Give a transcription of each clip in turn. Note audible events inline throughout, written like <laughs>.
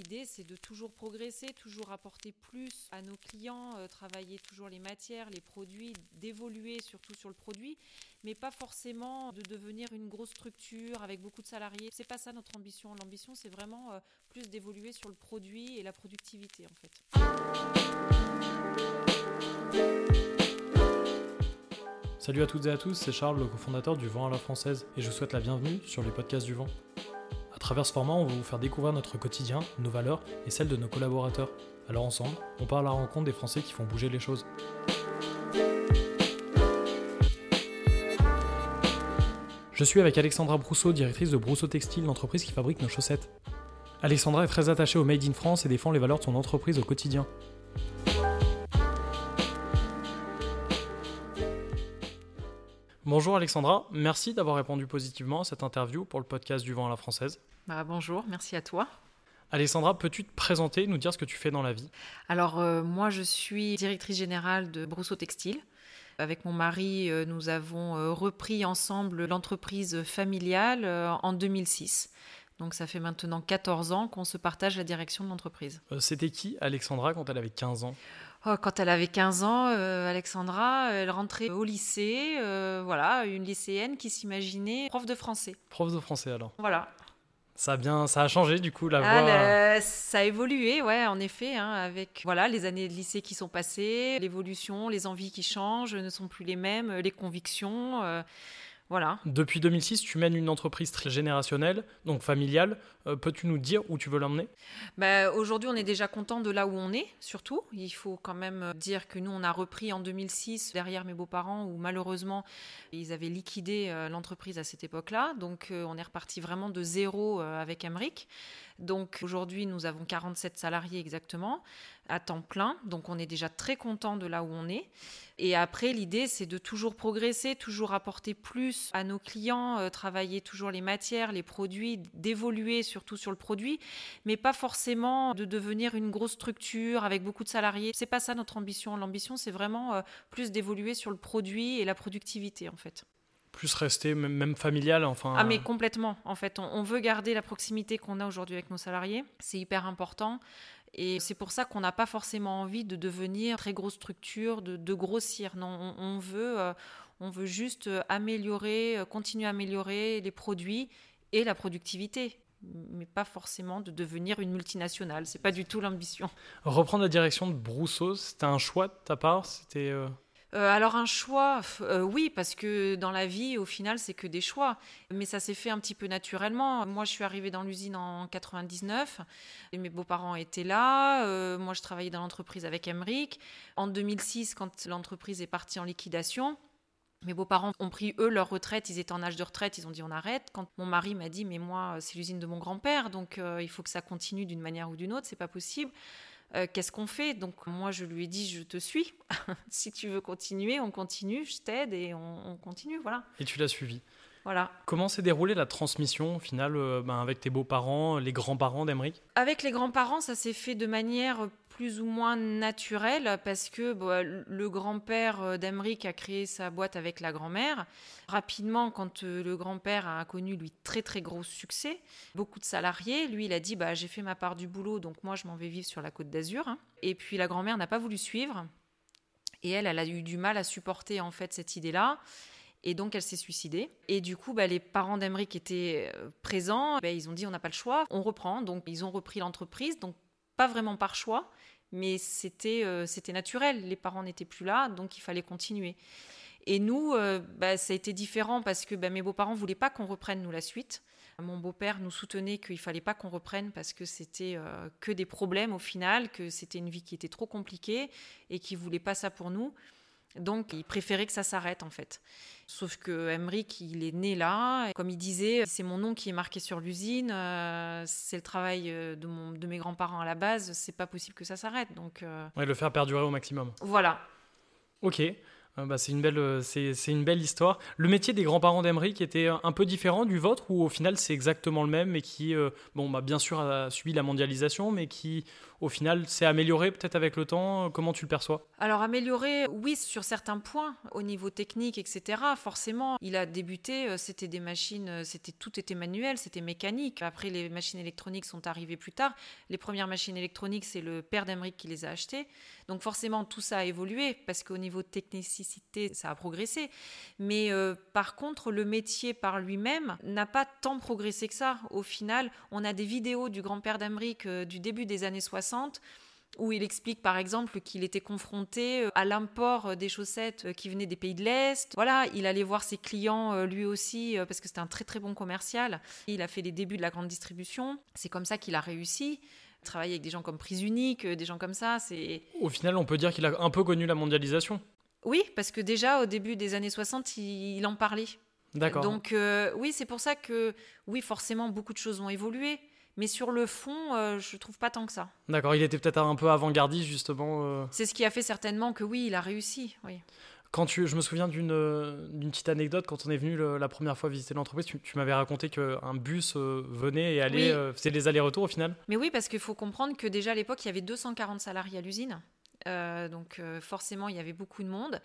l'idée, c'est de toujours progresser, toujours apporter plus à nos clients, euh, travailler toujours les matières, les produits, d'évoluer surtout sur le produit, mais pas forcément de devenir une grosse structure avec beaucoup de salariés. C'est pas ça notre ambition. L'ambition, c'est vraiment euh, plus d'évoluer sur le produit et la productivité, en fait. Salut à toutes et à tous, c'est Charles, le cofondateur du Vent à la Française, et je vous souhaite la bienvenue sur les podcasts du Vent. Travers ce format, on va vous faire découvrir notre quotidien, nos valeurs et celles de nos collaborateurs. Alors ensemble, on part à la rencontre des Français qui font bouger les choses. Je suis avec Alexandra Brousseau, directrice de Brousseau Textile, l'entreprise qui fabrique nos chaussettes. Alexandra est très attachée au Made in France et défend les valeurs de son entreprise au quotidien. Bonjour Alexandra, merci d'avoir répondu positivement à cette interview pour le podcast du vent à la française. Bah, bonjour, merci à toi. Alexandra, peux-tu te présenter, nous dire ce que tu fais dans la vie? Alors euh, moi je suis directrice générale de Brousseau Textile. Avec mon mari, euh, nous avons euh, repris ensemble l'entreprise familiale en 2006. Donc ça fait maintenant 14 ans qu'on se partage la direction de l'entreprise. C'était qui Alexandra quand elle avait 15 ans? Oh, quand elle avait 15 ans, Alexandra, elle rentrait au lycée, voilà, une lycéenne qui s'imaginait prof de français. Prof de français alors. Voilà. Ça a bien, ça a changé du coup la ah, voix. ça a évolué, ouais, en effet, hein, avec voilà les années de lycée qui sont passées, l'évolution, les envies qui changent, ne sont plus les mêmes, les convictions. Euh, voilà. Depuis 2006, tu mènes une entreprise très générationnelle, donc familiale. Euh, peux-tu nous dire où tu veux l'emmener? Bah, Aujourd'hui, on est déjà content de là où on est, surtout. Il faut quand même dire que nous, on a repris en 2006 derrière mes beaux-parents, où malheureusement, ils avaient liquidé euh, l'entreprise à cette époque-là. Donc, euh, on est reparti vraiment de zéro avec Emric. Donc aujourd'hui, nous avons 47 salariés exactement à temps plein. Donc on est déjà très content de là où on est. Et après, l'idée, c'est de toujours progresser, toujours apporter plus à nos clients, euh, travailler toujours les matières, les produits, d'évoluer surtout sur le produit, mais pas forcément de devenir une grosse structure avec beaucoup de salariés. C'est pas ça notre ambition. L'ambition, c'est vraiment euh, plus d'évoluer sur le produit et la productivité en fait plus rester même familial enfin. Ah mais complètement. En fait on, veut garder la proximité qu'on a aujourd'hui avec nos salariés. C'est hyper important. Et c'est pour ça qu'on n'a pas forcément envie de devenir très grosse structure de, grossir. Non on, veut euh, on veut juste améliorer euh, continuer à améliorer les produits et la productivité. Mais pas forcément de devenir une multinationale. C'est pas du tout l'ambition. Reprendre la direction de Brousseau, c'était un choix de ta part? C'était euh, euh, alors un choix, euh, oui, parce que dans la vie, au final, c'est que des choix. Mais ça s'est fait un petit peu naturellement. Moi, je suis arrivée dans l'usine en 99. Et mes beaux-parents étaient là. Euh, moi, je travaillais dans l'entreprise avec Emric. En 2006, quand l'entreprise est partie en liquidation, mes beaux-parents ont pris, eux, leur retraite, ils étaient en âge de retraite, ils ont dit on arrête. Quand mon mari m'a dit, mais moi, c'est l'usine de mon grand-père, donc il faut que ça continue d'une manière ou d'une autre, c'est pas possible. Euh, qu'est-ce qu'on fait? Donc moi, je lui ai dit, je te suis. <laughs> si tu veux continuer, on continue, je t'aide et on, continue, voilà. Et tu l'as suivi? Voilà. Comment s'est déroulée la transmission au final euh, ben, avec tes beaux-parents, les grands-parents d'Emeric? Avec les grands-parents, ça s'est fait de manière plus ou moins naturel parce que bah, le grand-père euh, d'Emeric a créé sa boîte avec la grand-mère. Rapidement, quand euh, le grand-père a connu lui très très gros succès, beaucoup de salariés, lui il a dit bah, j'ai fait ma part du boulot donc moi je m'en vais vivre sur la côte d'Azur. Hein. Et puis la grand-mère n'a pas voulu suivre et elle, elle a eu du mal à supporter en fait cette idée-là. Et donc, elle s'est suicidée. Et du coup, bah, les parents d'Emeric étaient euh, présents. Bah, ils ont dit, on n'a pas le choix, on reprend. Donc, ils ont repris l'entreprise. Donc, pas vraiment par choix, mais c'était euh, naturel. Les parents n'étaient plus là, donc il fallait continuer. Et nous, euh, bah, ça a été différent parce que mes beaux-parents voulaient pas qu'on reprenne nous la suite. Mon beau-père nous soutenait qu'il fallait pas qu'on reprenne parce que c'était que des problèmes au final, que c'était une vie qui était trop compliquée et qu'il voulait pas ça pour nous. Donc, il préférait que ça s'arrête en fait. Sauf que Emmerich, il est né là. Comme il disait, c'est mon nom qui est marqué sur l'usine. Euh, c'est le travail euh, de, mon, de mes grands-parents à la base. C'est pas possible que ça s'arrête. Donc, euh, ouais, le faire perdurer au maximum. Voilà. Ok. Euh, bah, c'est une belle, euh, une belle histoire. Le métier des grands-parents qui était un peu différent du vôtre ou au final c'est exactement le même et qui, euh, bon, bah, bien sûr a subi la mondialisation, mais qui au final s'est amélioré peut-être avec le temps? Comment tu le perçois? Alors amélioré, oui, sur certains points, au niveau technique, etc. Forcément, il a débuté, c'était des machines, c'était tout était manuel, c'était mécanique. Après, les machines électroniques sont arrivées plus tard. Les premières machines électroniques, c'est le père d'Emeric qui les a achetées. Donc forcément, tout ça a évolué parce qu'au niveau technicité, ça a progressé. Mais euh, par contre, le métier par lui-même n'a pas tant progressé que ça. Au final, on a des vidéos du grand-père d'Amérique euh, du début des années 60 où il explique par exemple qu'il était confronté euh, à l'import des chaussettes qui venaient des pays de l'Est. Voilà, il allait voir ses clients lui aussi parce que c'était un très très bon commercial. Il a fait les débuts de la grande distribution. C'est comme ça qu'il a réussi travailler avec des gens comme Prise Unique, des gens comme ça, c'est... Au final, on peut dire qu'il a un peu connu la mondialisation. Oui, parce que déjà, au début des années 60, il, en parlait. D'accord. Donc euh, oui, c'est pour ça que, oui, forcément, beaucoup de choses ont évolué. Mais sur le fond, euh, je trouve pas tant que ça. D'accord, il était peut-être un peu avant-gardiste, justement. C'est ce qui a fait certainement que oui, il a réussi. Oui. Quand tu, je me souviens d'une petite anecdote, quand on est venu la première fois visiter l'entreprise, tu, m'avais raconté qu'un bus euh, venait et allait, euh, faisait les allers-retours au final. Mais oui, parce qu'il faut comprendre que déjà à l'époque, il y avait 240 salariés à l'usine. Euh, donc euh, forcément, il y avait beaucoup de monde.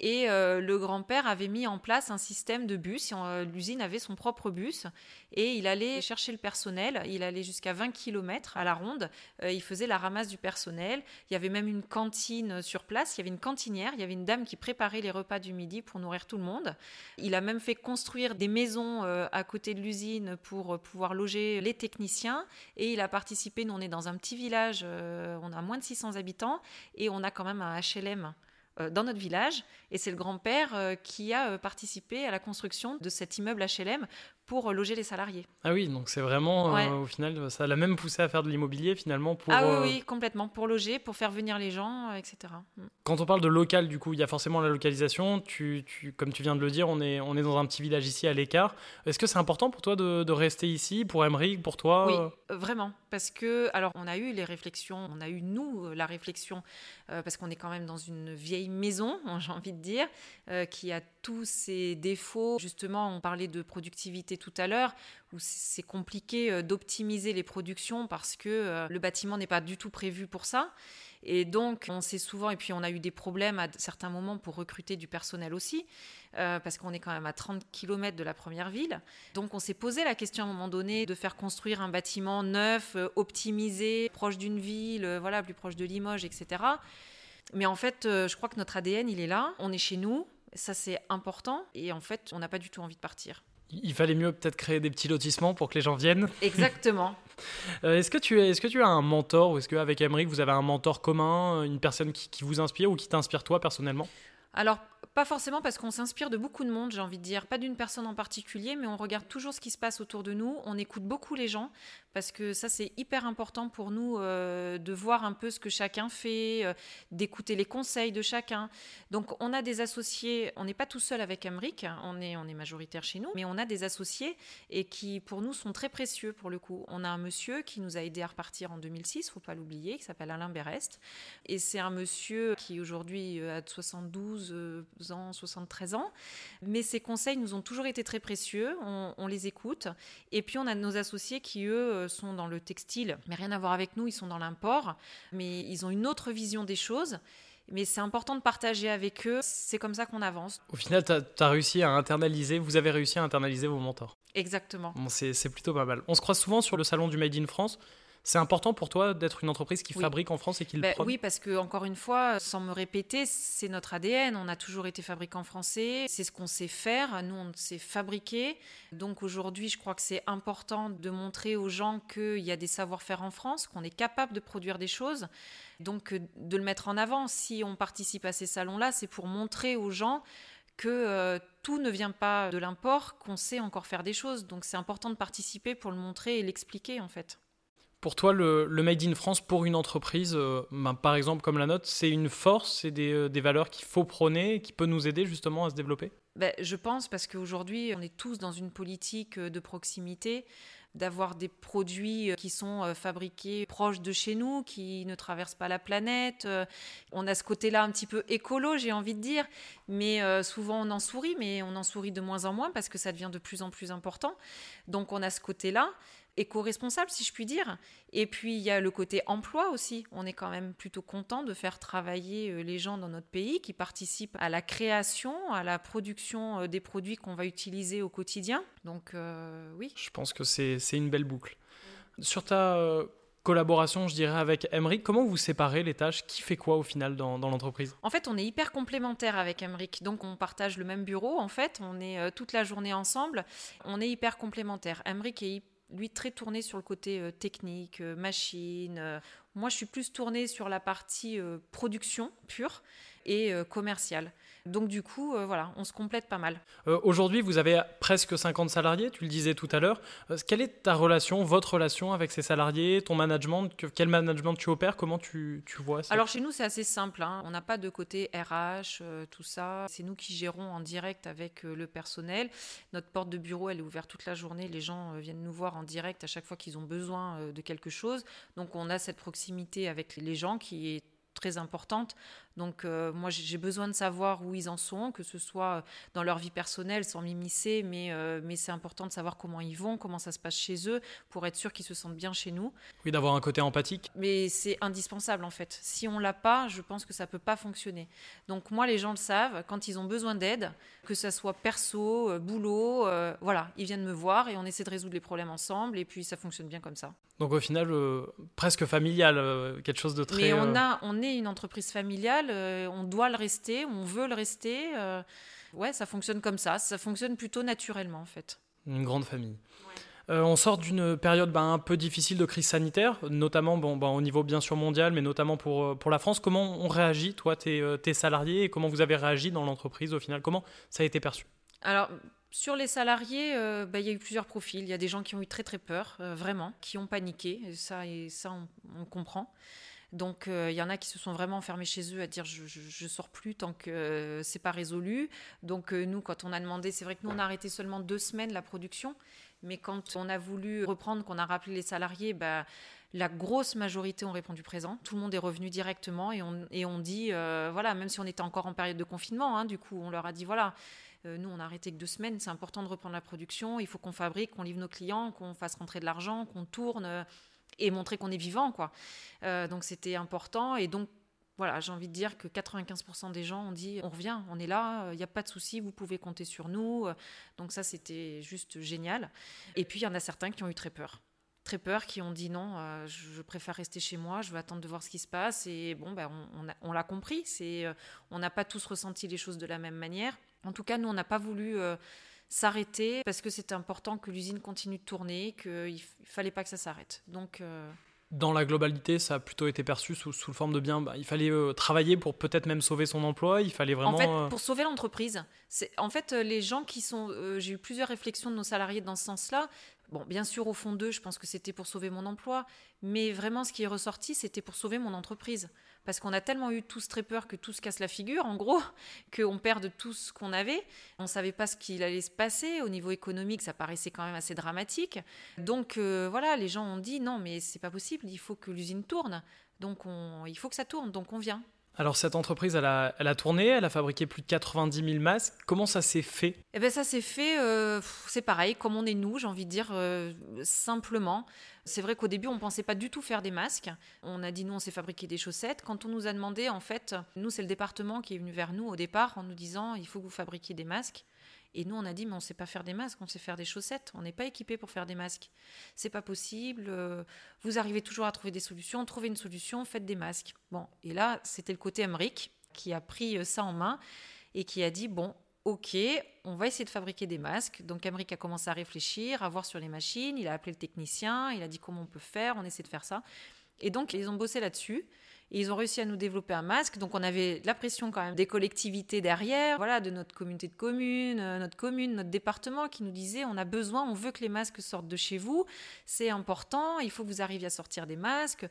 Et euh, le grand-père avait mis en place un système de bus. L'usine avait son propre bus. Et il allait chercher le personnel. Il allait jusqu'à 20 km à la ronde. il faisait la ramasse du personnel. Il y avait même une cantine sur place. Il y avait une cantinière. Il y avait une dame qui préparait les repas du midi pour nourrir tout le monde. Il a même fait construire des maisons à côté de l'usine pour pouvoir loger les techniciens. Et il a participé. Nous, on est dans un petit village. on a moins de 600 habitants et on a quand même un HLM euh, dans notre village. Et c'est le grand-père euh, qui a euh, participé à la construction de cet immeuble HLM pour loger les salariés. Ah oui, donc c'est vraiment, au final, ça l'a même poussé à faire de l'immobilier finalement pour... Ah oui, complètement, pour loger, pour faire venir les gens, etc. Mm. Quand on parle de local, du coup, il y a forcément la localisation. Tu, tu, comme tu viens de le dire, on est, on est dans un petit village ici à l'écart. Est-ce que c'est important pour toi de, de rester ici, pour Emmerich, pour toi Oui, vraiment, parce que, alors, on a eu les réflexions, on a eu, nous, la réflexion, parce qu'on est quand même dans une vieille maison, <laughs> j'ai envie de dire, euh, qui a tous ses défauts. Justement, on parlait de productivité tout à l'heure, où c'est compliqué euh, d'optimiser les productions parce que euh, le bâtiment n'est pas du tout prévu pour ça. Et donc, on sait souvent, et puis on a eu des problèmes à certains moments pour recruter du personnel aussi, parce qu'on est quand même à 30 km de la première ville. Donc, on s'est posé la question à un moment donné de faire construire un bâtiment neuf, optimisé, proche d'une ville, voilà, plus proche de Limoges, etc. Mais en fait, euh, je crois que notre ADN, il est là, on est chez nous, ça c'est important, et en fait, on n'a pas du tout envie de partir. Il fallait mieux peut-être créer des petits lotissements pour que les gens viennent. Exactement. <laughs> Euh, est-ce que tu est-ce que tu as un mentor ou est-ce qu'avec Emmerich vous avez un mentor commun, une personne qui, qui vous inspire ou qui t'inspire toi personnellement? Alors pas forcément parce qu'on s'inspire de beaucoup de monde, j'ai envie de dire, pas d'une personne en particulier, mais on regarde toujours ce qui se passe autour de nous, on écoute beaucoup les gens, parce que ça c'est hyper important pour nous euh, de voir un peu ce que chacun fait, euh, d'écouter les conseils de chacun. Donc on a des associés, on n'est pas tout seul avec Emric, on est, on est majoritaire chez nous, mais on a des associés et qui pour nous sont très précieux pour le coup. On a un monsieur qui nous a aidé à repartir en 2006, faut pas l'oublier, qui s'appelle Alain Berest, et c'est un monsieur qui aujourd'hui euh, a 72 ans, 73 ans. Mais ces conseils nous ont toujours été très précieux. On, les écoute. Et puis, on a nos associés qui, eux, euh, sont dans le textile, mais rien à voir avec nous. Ils sont dans l'import. Mais ils ont une autre vision des choses mais c'est important de partager avec eux. C'est comme ça qu'on avance. Au final, tu as, réussi à internaliser, vous avez réussi à internaliser vos mentors. Exactement. Bon, c'est plutôt pas mal. On se croise souvent sur le salon du Made in France. C'est important pour toi d'être une entreprise qui fabrique en France et qui le ben, Oui, parce que encore une fois, sans me répéter, c'est notre ADN. On a toujours été fabricant français. C'est ce qu'on sait faire. Nous, on sait fabriquer. Donc aujourd'hui, je crois que c'est important de montrer aux gens qu'il y a des savoir-faire en France, qu'on est capable de produire des choses. Donc euh, de le mettre en avant. Si on participe à ces salons-là, c'est pour montrer aux gens que euh, tout ne vient pas de l'import, qu'on sait encore faire des choses. Donc c'est important de participer pour le montrer et l'expliquer en fait. Pour toi, le, Made in France pour une entreprise, euh, ben, par exemple comme la nôtre, c'est une force, c'est des, euh, des, valeurs qu'il faut prôner, qui peut nous aider justement à se développer? Ben, Je pense parce qu'aujourd'hui, on est tous dans une politique euh, de proximité. d'avoir des produits qui sont fabriqués proches de chez nous, qui ne traversent pas la planète. On a ce côté-là un petit peu écolo, j'ai envie de dire, mais souvent on en sourit, mais on en sourit de moins en moins parce que ça devient de plus en plus important. Donc on a ce côté-là éco-responsable, si je puis dire. Et puis, il y a le côté emploi aussi. On est quand même plutôt content de faire travailler euh, les gens dans notre pays qui participent à la création, à la production euh, des produits qu'on va utiliser au quotidien. Donc, euh, oui. Je pense que c'est une belle boucle. Sur ta collaboration, je dirais, avec Emric, comment vous séparez les tâches? Qui fait quoi au final dans, dans l'entreprise? En fait, on est hyper complémentaires avec Emric. Donc, on partage le même bureau. En fait, on est toute la journée ensemble. On est hyper complémentaires. Emric est hyper lui très tourné sur le côté euh, technique, euh, machine. Euh. moi, je suis plus tournée sur la partie production pure et commerciale. Donc du coup, euh, voilà, on se complète pas mal. Euh, aujourd'hui, vous avez presque 50 salariés, tu le disais tout à l'heure. Euh, quelle est ta relation, votre relation avec ces salariés, ton management Quel management tu opères Comment tu, vois ça? Alors chez nous, c'est assez simple. Hein. On n'a pas de côté RH, tout ça. C'est nous qui gérons en direct avec le personnel. Notre porte de bureau, elle est ouverte toute la journée. Les gens viennent nous voir en direct à chaque fois qu'ils ont besoin de quelque chose. Donc on a cette proximité avec les gens qui est très importante. Donc euh, moi j'ai besoin de savoir où ils en sont, que ce soit dans leur vie personnelle sans m'immiscer, mais, euh, mais c'est important de savoir comment ils vont, comment ça se passe chez eux, pour être sûr qu'ils se sentent bien chez nous. Oui, d'avoir un côté empathique. Mais c'est indispensable en fait. Si on l'a pas, je pense que ça peut pas fonctionner. Donc moi les gens le savent, quand ils ont besoin d'aide, que ça soit perso, euh, boulot, voilà, ils viennent me voir et on essaie de résoudre les problèmes ensemble et puis ça fonctionne bien comme ça. Donc au final, presque familial, quelque chose de très... Mais on, a, on est une entreprise familiale euh, on doit le rester, on veut le rester. Euh, ouais, ça fonctionne comme ça, ça fonctionne plutôt naturellement en fait. Une grande famille. Euh, on sort d'une période ben, un peu difficile de crise sanitaire, notamment bon, ben, au niveau bien sûr mondial, mais notamment pour, pour la France. Comment on réagit, toi, tes, tes salariés, et comment vous avez réagi dans l'entreprise au final? Comment ça a été perçu? Alors, sur les salariés, ben, il y a eu plusieurs profils. Il y a des gens qui ont eu très très peur, vraiment, qui ont paniqué. Et ça, et ça on comprend. Donc il euh, y en a qui se sont vraiment enfermés chez eux à dire je, je, sors plus tant que euh, c'est pas résolu. Donc euh, nous, quand on a demandé, c'est vrai que nous on a arrêté seulement deux semaines la production, mais quand on a voulu reprendre, qu'on a rappelé les salariés, bah, la grosse majorité ont répondu présent. Tout le monde est revenu directement et on, dit, voilà, même si on était encore en période de confinement, hein, du coup, on leur a dit, voilà, nous, on a arrêté que deux semaines, c'est important de reprendre la production, il faut qu'on fabrique, qu'on livre nos clients, qu'on fasse rentrer de l'argent, qu'on tourne et montrer qu'on est vivant, quoi. Euh, donc c'était important. Et donc, voilà, j'ai envie de dire que 95% des gens ont dit on revient, on est là, il n'y a pas de souci, vous pouvez compter sur nous. Donc ça, c'était juste génial. Et puis, il y en a certains qui ont eu très peur. Très peur, qui ont dit non, euh, je préfère rester chez moi, je veux attendre de voir ce qui se passe. Et bon, ben, on, l'a compris, c'est, euh, on n'a pas tous ressenti les choses de la même manière. En tout cas, nous, on n'a pas voulu s'arrêter parce que c'était important que l'usine continue de tourner, qu'il ne fallait pas que ça s'arrête. Donc. Euh, dans la globalité, ça a plutôt été perçu sous, sous le forme de bien. Bah, il fallait euh, travailler pour peut-être même sauver son emploi. Il fallait vraiment. En fait, euh, pour sauver l'entreprise. En fait, les gens qui sont. J'ai eu plusieurs réflexions de nos salariés dans ce sens-là. Bon, bien sûr, au fond d'eux, je pense que c'était pour sauver mon emploi, mais vraiment, ce qui est ressorti, c'était pour sauver mon entreprise. Parce qu'on a tellement eu tous très peur que tout se casse la figure, en gros, <laughs> qu'on perde tout ce qu'on avait. On ne savait pas ce qu'il allait se passer. Au niveau économique, ça paraissait quand même assez dramatique. Donc, euh, voilà, les gens ont dit non, mais c'est pas possible, il faut que l'usine tourne. Donc, il faut que ça tourne, donc on vient. Alors cette entreprise, elle a, tourné, elle a fabriqué plus de 90 000 masques. Comment ça s'est fait? Eh bien ça s'est fait, euh, c'est pareil, comme on est nous, j'ai envie de dire, euh, simplement. C'est vrai qu'au début, on ne pensait pas du tout faire des masques. On a dit, nous, on s'est fabriqué des chaussettes. Quand on nous a demandé, en fait, nous, c'est le département qui est venu vers nous au départ en nous disant, il faut que vous fabriquiez des masques. Et nous, on a dit, mais on sait pas faire des masques, on sait faire des chaussettes. On n'est pas équipé pour faire des masques. C'est pas possible. Euh, vous arrivez toujours à trouver des solutions. Trouvez une solution, faites des masques. Bon, et là, c'était le côté Emmerich qui a pris euh, ça en main et qui a dit, bon, ok, on va essayer de fabriquer des masques. Donc Emmerich a commencé à réfléchir, à voir sur les machines. Il a appelé le technicien, il a dit comment on peut faire, on essaie de faire ça. Et donc, ils ont bossé là-dessus. Ils ont réussi à nous développer un masque. Donc on avait la pression quand même des collectivités derrière, voilà, de notre communauté de communes, euh, notre commune, notre département qui nous disait on a besoin, on veut que les masques sortent de chez vous, c'est important, il faut que vous arriviez à sortir des masques.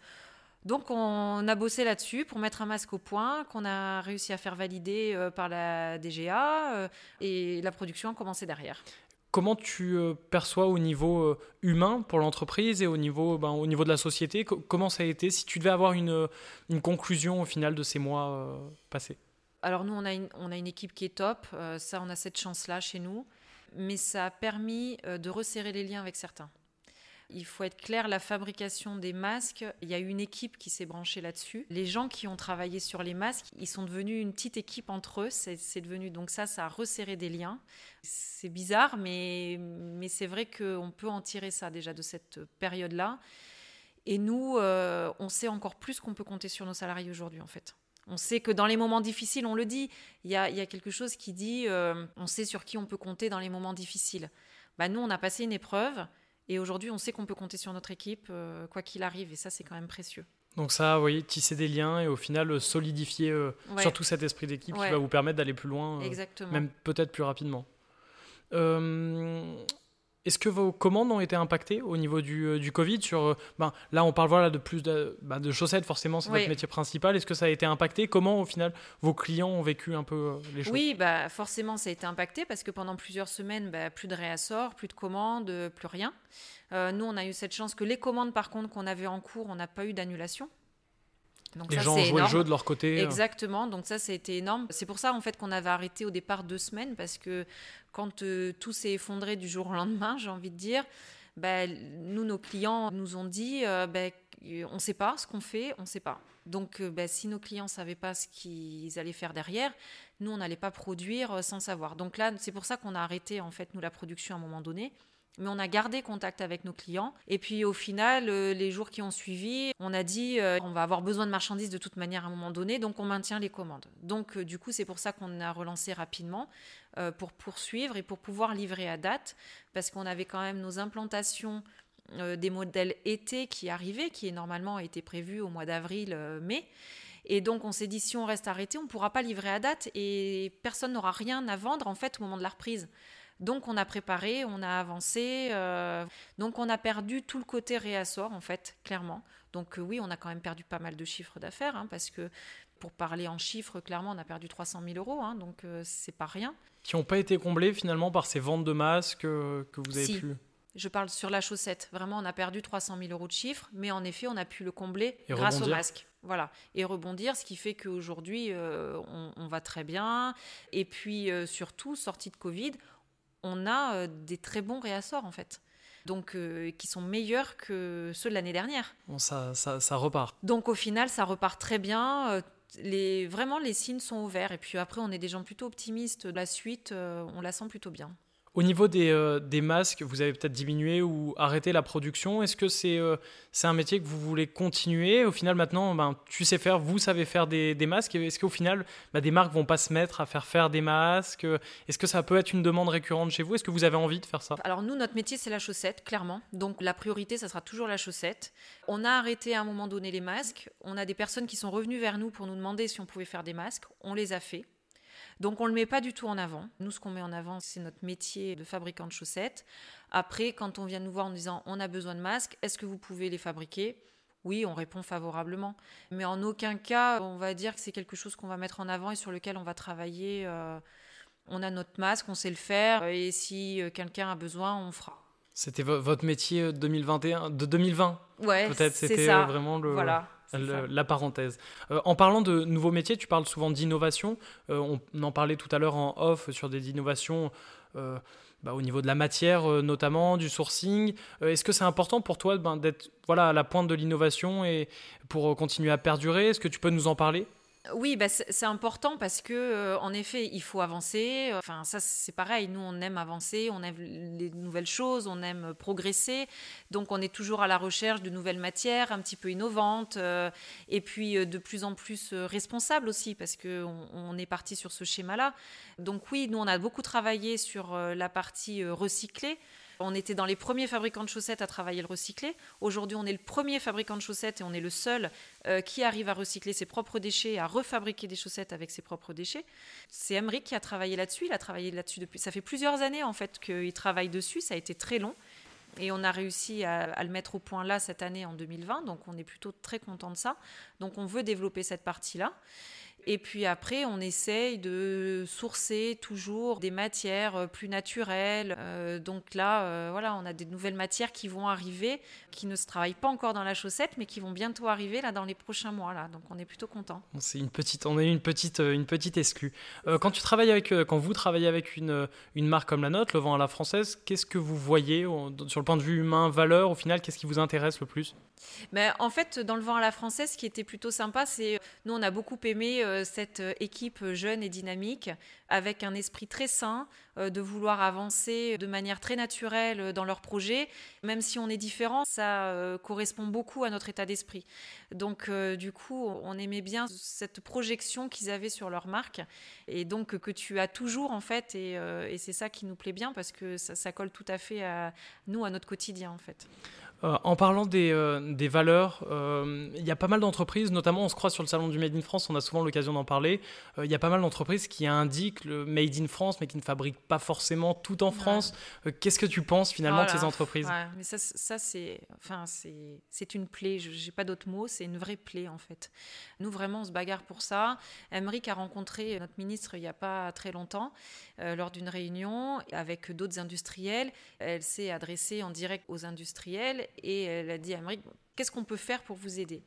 Donc on a bossé là-dessus pour mettre un masque au point, qu'on a réussi à faire valider euh, par la DGA euh, et la production a commencé derrière. Comment tu perçois au niveau humain pour l'entreprise et au niveau, ben, au niveau de la société Comment ça a été si tu devais avoir une, une conclusion au final de ces mois passés? Alors nous, on a, une, on a une équipe qui est top, ça on a cette chance-là chez nous, mais ça a permis de resserrer les liens avec certains. Il faut être clair, la fabrication des masques, il y a une équipe qui s'est branchée là-dessus. Les gens qui ont travaillé sur les masques, ils sont devenus une petite équipe entre eux. C'est devenu donc ça, ça a resserré des liens. C'est bizarre, mais, mais c'est vrai qu'on peut en tirer ça déjà de cette période-là. Et nous, euh, on sait encore plus qu'on peut compter sur nos salariés aujourd'hui, en fait. On sait que dans les moments difficiles, on le dit, il y a, quelque chose qui dit, euh, on sait sur qui on peut compter dans les moments difficiles. Bah, nous, on a passé une épreuve. Et aujourd'hui, on sait qu'on peut compter sur notre équipe, euh, quoi qu'il arrive, et ça, c'est quand même précieux. Donc ça, vous voyez, tisser des liens et au final euh, solidifier euh, surtout cet esprit d'équipe qui va vous permettre d'aller plus loin, même peut-être plus rapidement. Est-ce que vos commandes ont été impactées au niveau du, euh, du Covid sur, euh, ben, Là, on parle voilà, de plus de, ben, de chaussettes, forcément, c'est votre métier principal. Est-ce que ça a été impacté? Comment, au final, vos clients ont vécu un peu euh, les choses? Oui, bah, forcément, ça a été impacté parce que pendant plusieurs semaines, bah, plus de réassorts, plus de commandes, plus rien. nous, on a eu cette chance que les commandes, par contre, qu'on avait en cours, on n'a pas eu d'annulation. Donc les gens ont joué le jeu de leur côté. Exactement, donc ça, c'était énorme. C'est pour ça, en fait, qu'on avait arrêté au départ deux semaines, parce que quand euh, tout s'est effondré du jour au lendemain, j'ai envie de dire, ben, nous, nos clients nous ont dit, euh, ben, on ne sait pas ce qu'on fait, on ne sait pas. Donc, euh, ben, si nos clients ne savaient pas ce qu'ils allaient faire derrière, nous, on n'allait pas produire sans savoir. Donc là, c'est pour ça qu'on a arrêté, en fait, nous, la production à un moment donné mais on a gardé contact avec nos clients. Et puis au final, euh, les jours qui ont suivi, on a dit euh, on va avoir besoin de marchandises de toute manière à un moment donné, donc on maintient les commandes. Donc euh, du coup, c'est pour ça qu'on a relancé rapidement pour poursuivre et pour pouvoir livrer à date, parce qu'on avait quand même nos implantations des modèles été qui arrivaient, qui normalement été prévus au mois d'avril, mai. Et donc on s'est dit si on reste arrêté, on ne pourra pas livrer à date et personne n'aura rien à vendre en fait au moment de la reprise. Donc on a préparé, on a avancé, euh, donc on a perdu tout le côté réassort en fait, clairement. Donc euh, oui, on a quand même perdu pas mal de chiffres d'affaires, hein, parce que pour parler en chiffres, clairement, on a perdu 300 000 euros, hein, donc euh, c'est pas rien. Qui n'ont pas été comblés finalement par ces ventes de masques que vous avez si. pu? Je parle sur la chaussette. Vraiment, on a perdu 300 000 euros de chiffres, mais en effet, on a pu le combler grâce au masque. Voilà, et rebondir, ce qui fait qu'aujourd'hui, on, on, va très bien. Et puis, surtout, sortie de Covid, on a euh, des très bons réassorts en fait. Donc, euh, qui sont meilleurs que ceux de l'année dernière. Bon, ça, ça, repart. Donc, au final, ça repart très bien. Euh, les, vraiment, les signes sont ouverts. Et puis après, on est des gens plutôt optimistes. La suite, on la sent plutôt bien. Au niveau des, euh, des, masques, vous avez peut-être diminué ou arrêté la production. Est-ce que c'est euh, un métier que vous voulez continuer? Au final, maintenant, ben, tu sais faire, vous savez faire des, des masques. Est-ce qu'au final, ben, des marques vont pas se mettre à faire faire des masques? Est-ce que ça peut être une demande récurrente chez vous? Est-ce que vous avez envie de faire ça? Alors nous, notre métier, c'est la chaussette, clairement. Donc la priorité, ça sera toujours la chaussette. On a arrêté à un moment donné les masques. On a des personnes qui sont revenues vers nous pour nous demander si on pouvait faire des masques. On les a fait. Donc on ne le met pas du tout en avant. Nous, ce qu'on met en avant, c'est notre métier de fabricant de chaussettes. Après, quand on vient nous voir en disant on a besoin de masques, est-ce que vous pouvez les fabriquer? Oui, on répond favorablement. Mais en aucun cas, on va dire que c'est quelque chose qu'on va mettre en avant et sur lequel on va travailler. Euh, on a notre masque, on sait le faire, et si euh, quelqu'un a besoin, on fera. C'était votre métier 2021, de 2020 Ouais, peut-être c'était vraiment le. Voilà la parenthèse. Euh, en parlant de nouveaux métiers, tu parles souvent d'innovation. Euh, on en parlait tout à l'heure en off sur des innovations euh, bah, au niveau de la matière notamment, du sourcing. Est-ce que c'est important pour toi ben, d'être voilà, à la pointe de l'innovation et pour continuer à perdurer? Est-ce que tu peux nous en parler? Oui, bah, c'est important parce que euh, en effet, il faut avancer. Enfin, ça c'est pareil. Nous, on aime avancer, on aime les nouvelles choses, on aime progresser. Donc, on est toujours à la recherche de nouvelles matières, un petit peu innovantes, euh, et puis euh, de plus en plus responsables aussi parce que on est parti sur ce schéma-là. Donc oui, nous, on a beaucoup travaillé sur la partie recyclée. On était dans les premiers fabricants de chaussettes à travailler le recyclé. Aujourd'hui, on est le premier fabricant de chaussettes et on est le seul euh, qui arrive à recycler ses propres déchets, à refabriquer des chaussettes avec ses propres déchets. C'est Emmerich qui a travaillé là-dessus. Il a travaillé là-dessus depuis. Ça fait plusieurs années en fait qu'il travaille dessus. Ça a été très long. Et on a réussi à, le mettre au point là cette année en 2020, donc on est plutôt très content de ça. Donc on veut développer cette partie-là. Et puis après, on essaye de sourcer toujours des matières euh, plus naturelles. Euh, donc là, euh, voilà, on a des nouvelles matières qui vont arriver, qui ne se travaillent pas encore dans la chaussette, mais qui vont bientôt arriver là dans les prochains mois. Là. Donc on est plutôt content. C'est une petite, on est une petite, une petite exclue. quand tu travailles avec, quand vous travaillez avec une, une marque comme la nôtre, le vent à la française, qu'est-ce que vous voyez sur le point de vue humain, valeur, au final, qu'est-ce qui vous intéresse le plus? Mais en fait, dans le vent à la française, ce qui était plutôt sympa, c'est nous, on a beaucoup aimé cette euh, équipe jeune et dynamique, avec un esprit très sain, euh, de vouloir avancer de manière très naturelle dans leurs projets. Même si on est différent, ça correspond beaucoup à notre état d'esprit. Donc, du coup, on aimait bien cette projection qu'ils avaient sur leur marque, et donc que tu as toujours, en fait, et, c'est ça qui nous plaît bien, parce que ça colle tout à fait à nous, à notre quotidien, en fait. Euh, en parlant des, euh, des valeurs, euh, il y a pas mal d'entreprises, notamment on se croise sur le salon du Made in France, on a souvent l'occasion d'en parler. Il y a pas mal d'entreprises qui indiquent le Made in France, mais qui ne fabriquent pas forcément tout en France. Qu'est-ce que tu penses finalement de ces entreprises? Mais Ça, ça c'est enfin, c'est une plaie, je n'ai pas d'autre mot, c'est une vraie plaie en fait. Nous vraiment on se bagarre pour ça. Emmerich a rencontré notre ministre il n'y a pas très longtemps lors d'une réunion avec d'autres industriels. Elle s'est adressée en direct aux industriels et elle a dit à Emmerich, qu'est-ce qu'on peut faire pour vous aider?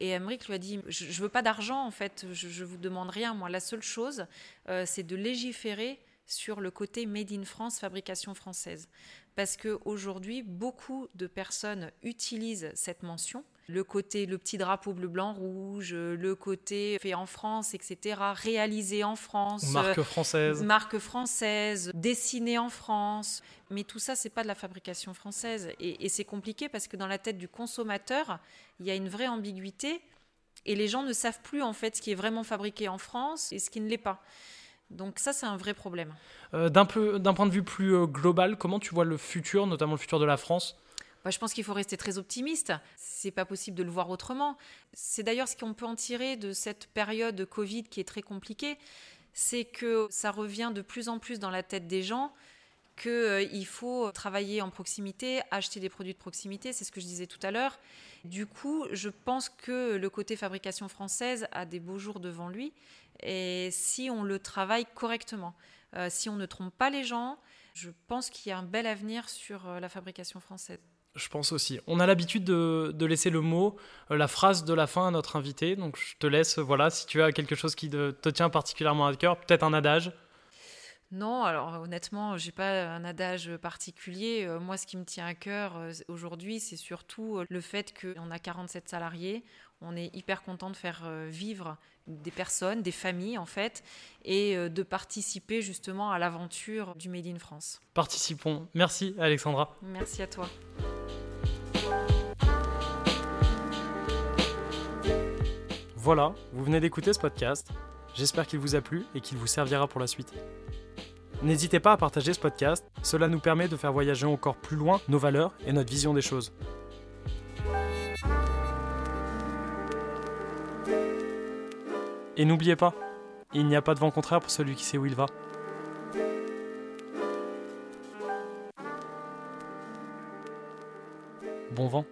Et Emmerich lui a dit, je ne veux pas d'argent en fait, je ne vous demande rien, moi la seule chose, euh, c'est de légiférer sur le côté Made in France, fabrication française. Parce qu'aujourd'hui, beaucoup de personnes utilisent cette mention le côté, le petit drapeau bleu, blanc, rouge, le côté fait en France, etc., réalisé en France. Marque française. Marque française, dessinée en France. Mais tout ça, c'est pas de la fabrication française. Et, c'est compliqué parce que dans la tête du consommateur, il y a une vraie ambiguïté. Et les gens ne savent plus, en fait, ce qui est vraiment fabriqué en France et ce qui ne l'est pas. Donc ça, c'est un vrai problème. Euh, d'un point de vue plus euh, global, comment tu vois le futur, notamment le futur de la France? Bah, je pense qu'il faut rester très optimiste. C'est pas possible de le voir autrement. C'est d'ailleurs ce qu'on peut en tirer de cette période de Covid qui est très compliquée, c'est que ça revient de plus en plus dans la tête des gens qu'il euh, faut travailler en proximité, acheter des produits de proximité, c'est ce que je disais tout à l'heure. Du coup, je pense que le côté fabrication française a des beaux jours devant lui, et si on le travaille correctement, euh, si on ne trompe pas les gens, je pense qu'il y a un bel avenir sur euh, la fabrication française. Je pense aussi. On a l'habitude de, laisser le mot, euh, la phrase de la fin à notre invité. Donc je te laisse, voilà, si tu as quelque chose qui te, tient particulièrement à cœur, peut-être un adage. Non, alors honnêtement, j'ai pas un adage particulier. Moi, ce qui me tient à cœur aujourd'hui, c'est surtout le fait qu'on a 47 salariés. On est hyper content de faire vivre des personnes, des familles en fait, et de participer justement à l'aventure du Made in France. Participons. Merci Alexandra. Merci à toi. Voilà, vous venez d'écouter ce podcast. J'espère qu'il vous a plu et qu'il vous servira pour la suite. N'hésitez pas à partager ce podcast, cela nous permet de faire voyager encore plus loin nos valeurs et notre vision des choses. Et n'oubliez pas, il n'y a pas de vent contraire pour celui qui sait où il va. Bon vent.